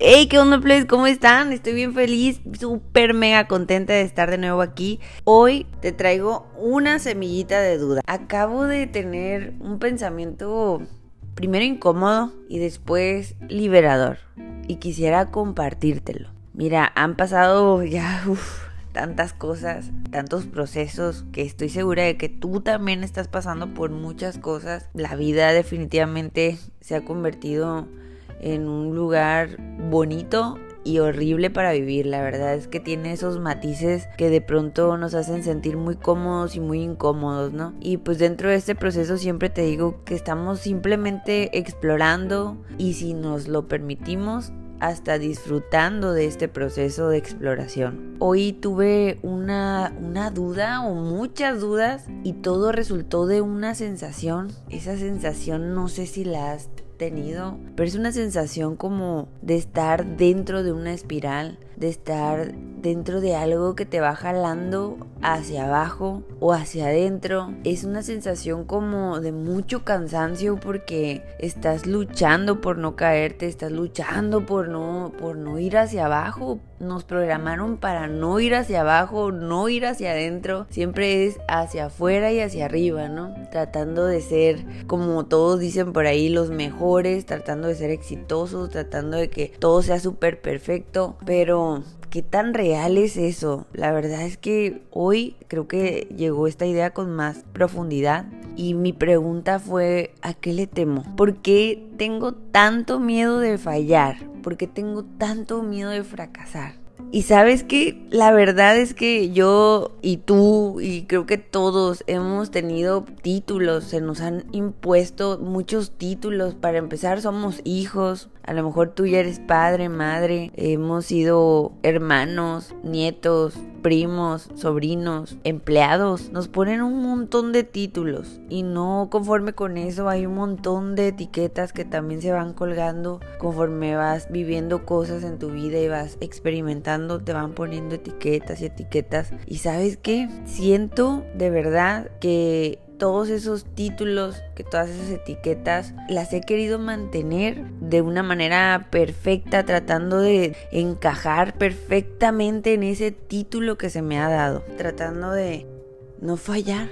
Hey, ¿qué onda, please? ¿Cómo están? Estoy bien feliz, súper mega contenta de estar de nuevo aquí. Hoy te traigo una semillita de duda. Acabo de tener un pensamiento primero incómodo y después liberador. Y quisiera compartírtelo. Mira, han pasado ya tantas cosas, tantos procesos, que estoy segura de que tú también estás pasando por muchas cosas. La vida definitivamente se ha convertido en un lugar bonito y horrible para vivir. La verdad es que tiene esos matices que de pronto nos hacen sentir muy cómodos y muy incómodos, ¿no? Y pues dentro de este proceso siempre te digo que estamos simplemente explorando y si nos lo permitimos, hasta disfrutando de este proceso de exploración. Hoy tuve una, una, duda o muchas dudas y todo resultó de una sensación. Esa sensación no sé si la has tenido, pero es una sensación como de estar dentro de una espiral, de estar dentro de algo que te va jalando hacia abajo o hacia adentro. Es una sensación como de mucho cansancio porque estás luchando por no caerte, estás luchando por no por no ir hacia abajo. Nos programaron para no ir hacia abajo, no ir hacia adentro, siempre es hacia afuera y hacia arriba, ¿no? Tratando de ser como todos dicen por ahí los mejores, tratando de ser exitosos, tratando de que todo sea súper perfecto, pero ¿qué tan real es eso? La verdad es que hoy creo que llegó esta idea con más profundidad y mi pregunta fue, ¿a qué le temo? ¿Por qué tengo tanto miedo de fallar? ¿Por qué tengo tanto miedo de fracasar? Y sabes que la verdad es que yo y tú y creo que todos hemos tenido títulos, se nos han impuesto muchos títulos. Para empezar somos hijos, a lo mejor tú ya eres padre, madre, hemos sido hermanos, nietos, primos, sobrinos, empleados. Nos ponen un montón de títulos y no conforme con eso hay un montón de etiquetas que también se van colgando conforme vas viviendo cosas en tu vida y vas experimentando, te van poniendo etiquetas y etiquetas. Y sabes qué? Siento de verdad que todos esos títulos, que todas esas etiquetas, las he querido mantener de una manera perfecta, tratando de encajar perfectamente en ese título que se me ha dado, tratando de no fallar.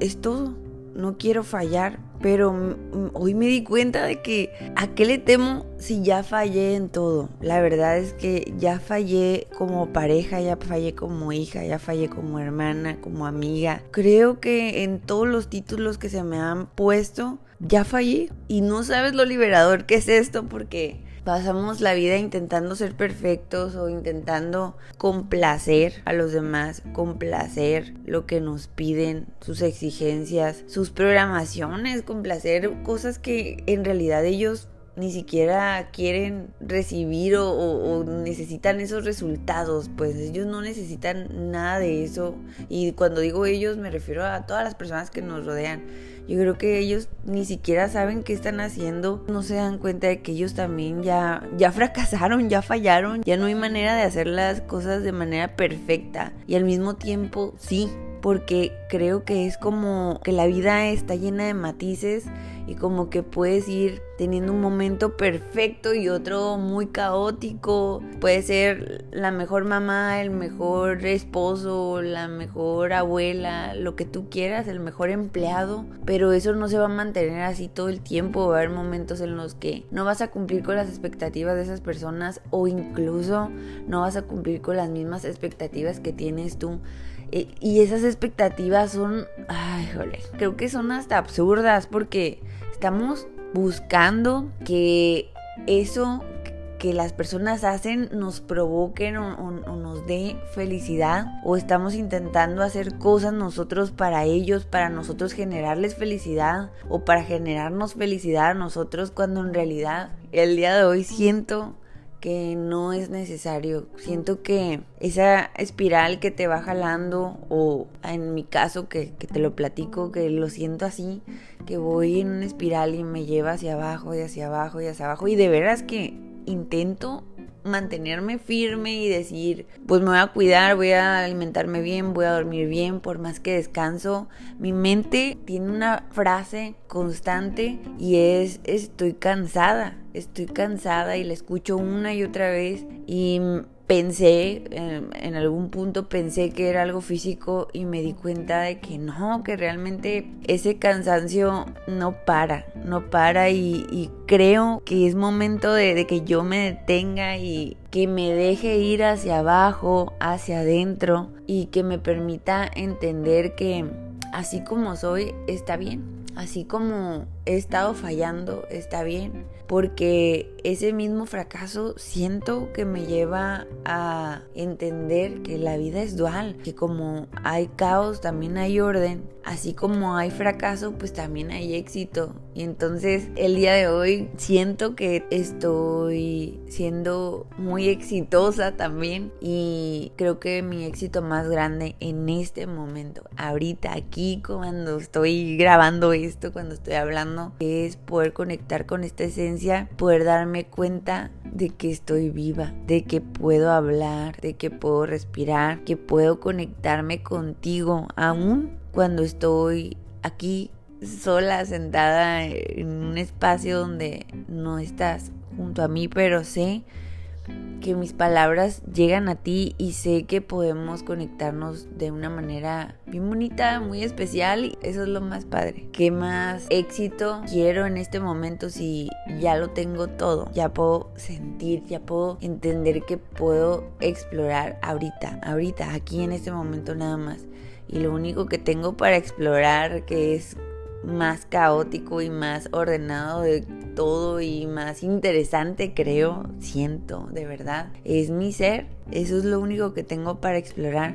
Es todo. No quiero fallar, pero hoy me di cuenta de que a qué le temo si ya fallé en todo. La verdad es que ya fallé como pareja, ya fallé como hija, ya fallé como hermana, como amiga. Creo que en todos los títulos que se me han puesto, ya fallé. Y no sabes lo liberador que es esto porque pasamos la vida intentando ser perfectos o intentando complacer a los demás, complacer lo que nos piden, sus exigencias, sus programaciones, complacer cosas que en realidad ellos ni siquiera quieren recibir o, necesitan esos resultados, pues ellos no necesitan nada de eso. Y cuando digo ellos me refiero a todas las personas que nos rodean. Yo creo que ellos ni siquiera saben qué están haciendo, no se dan cuenta de que ellos también ya, ya fracasaron, ya fallaron, ya no hay manera de hacer las cosas de manera perfecta. Y al mismo tiempo, sí, porque creo que es como que la vida está llena de matices y como que puedes ir teniendo un momento perfecto y otro muy caótico. Puede ser la mejor mamá, el mejor esposo, la mejor abuela, lo que tú quieras, el mejor empleado, pero eso no se va a mantener así todo el tiempo. Va a haber momentos en los que no vas a cumplir con las expectativas de esas personas o incluso no vas a cumplir con las mismas expectativas que tienes tú. E, y esas expectativas son, ay, jole, creo que son hasta absurdas porque estamos buscando que eso que las personas hacen nos provoquen o, nos dé felicidad o estamos intentando hacer cosas nosotros para ellos, para nosotros generarles felicidad o para generarnos felicidad a nosotros cuando en realidad el día de hoy siento que no es necesario. Siento que esa espiral que te va jalando, o en mi caso que, te lo platico, que lo siento así, que voy en una espiral y me lleva hacia abajo y hacia abajo y hacia abajo. Y de veras que intento mantenerme firme y decir, pues me voy a cuidar, voy a alimentarme bien, voy a dormir bien, por más que descanso. Mi mente tiene una frase constante y es estoy cansada, estoy cansada y la escucho una y otra vez y pensé, en, algún punto pensé que era algo físico y me di cuenta de que no, que realmente ese cansancio no para, no para y, creo que es momento de, de, que yo me detenga y que me deje ir hacia abajo, hacia adentro y que me permita entender que así como soy está bien. Así como he estado fallando, está bien, porque ese mismo fracaso siento que me lleva a entender que la vida es dual, que como hay caos, también hay orden, así como hay fracaso, pues también hay éxito. Y entonces el día de hoy siento que estoy siendo muy exitosa también y creo que mi éxito más grande en este momento, ahorita aquí cuando estoy grabando esto, cuando estoy hablando, es poder conectar con esta esencia, poder darme cuenta de que estoy viva, de que puedo hablar, de que puedo respirar, que puedo conectarme contigo aún cuando estoy aquí sola, sentada en un espacio donde no estás junto a mí, pero sé que mis palabras llegan a ti y sé que podemos conectarnos de una manera bien bonita, muy especial y eso es lo más padre. ¿Qué más éxito quiero en este momento si ya lo tengo todo? Ya puedo sentir, ya puedo entender que puedo explorar ahorita, ahorita, aquí en este momento nada más y lo único que tengo para explorar que es más caótico y más ordenado de todo y más interesante creo, siento de verdad, es mi ser. Eso es lo único que tengo para explorar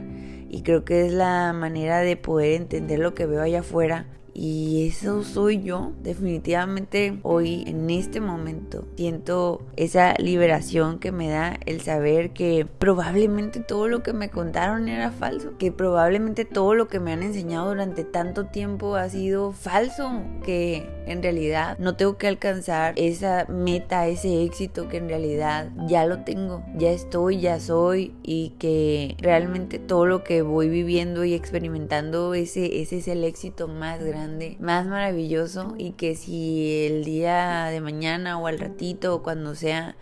y creo que es la manera de poder entender lo que veo allá afuera y eso soy yo. Definitivamente hoy, en este momento, siento esa liberación que me da el saber que probablemente todo lo que me contaron era falso. Que probablemente todo lo que me han enseñado durante tanto tiempo ha sido falso. Que en realidad no tengo que alcanzar esa meta, ese éxito que en realidad ya lo tengo. Ya estoy, ya soy. Y que realmente todo lo que voy viviendo y experimentando, ese, ese es el éxito más grande más maravilloso y que si el día de mañana o al ratito o cuando sea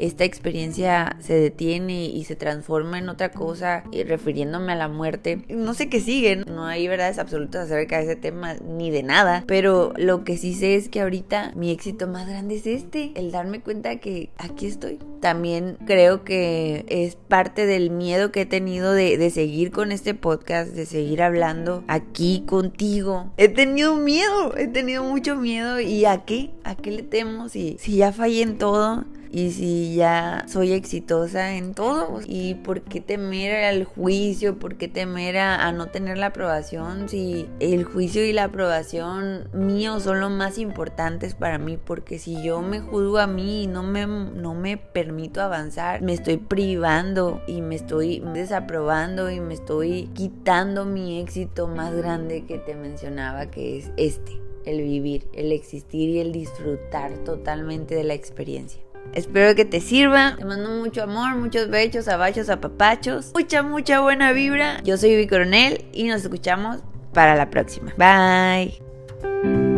esta experiencia se detiene y se transforma en otra cosa, y refiriéndome a la muerte. No sé qué sigue, no hay verdades absolutas acerca de ese tema ni de nada, pero lo que sí sé es que ahorita mi éxito más grande es este, el darme cuenta que aquí estoy. También creo que es parte del miedo que he tenido de, de seguir con este podcast, de seguir hablando aquí contigo. He tenido miedo, he tenido mucho miedo y ¿a qué? ¿A qué le temo si, si ya fallé en todo? Y si ya soy exitosa en todo y por qué temer al juicio, por qué temer a, no tener la aprobación si el juicio y la aprobación mío son lo más importantes para mí porque si yo me juzgo a mí y no me, no me permito avanzar, me estoy privando y me estoy desaprobando y me estoy quitando mi éxito más grande que te mencionaba que es este el vivir, el existir y el disfrutar totalmente de la experiencia. Espero que te sirva. Te mando mucho amor, muchos besos, abachos, apapachos. Mucha, mucha buena vibra. Yo soy Vivi Coronel y nos escuchamos para la próxima. Bye.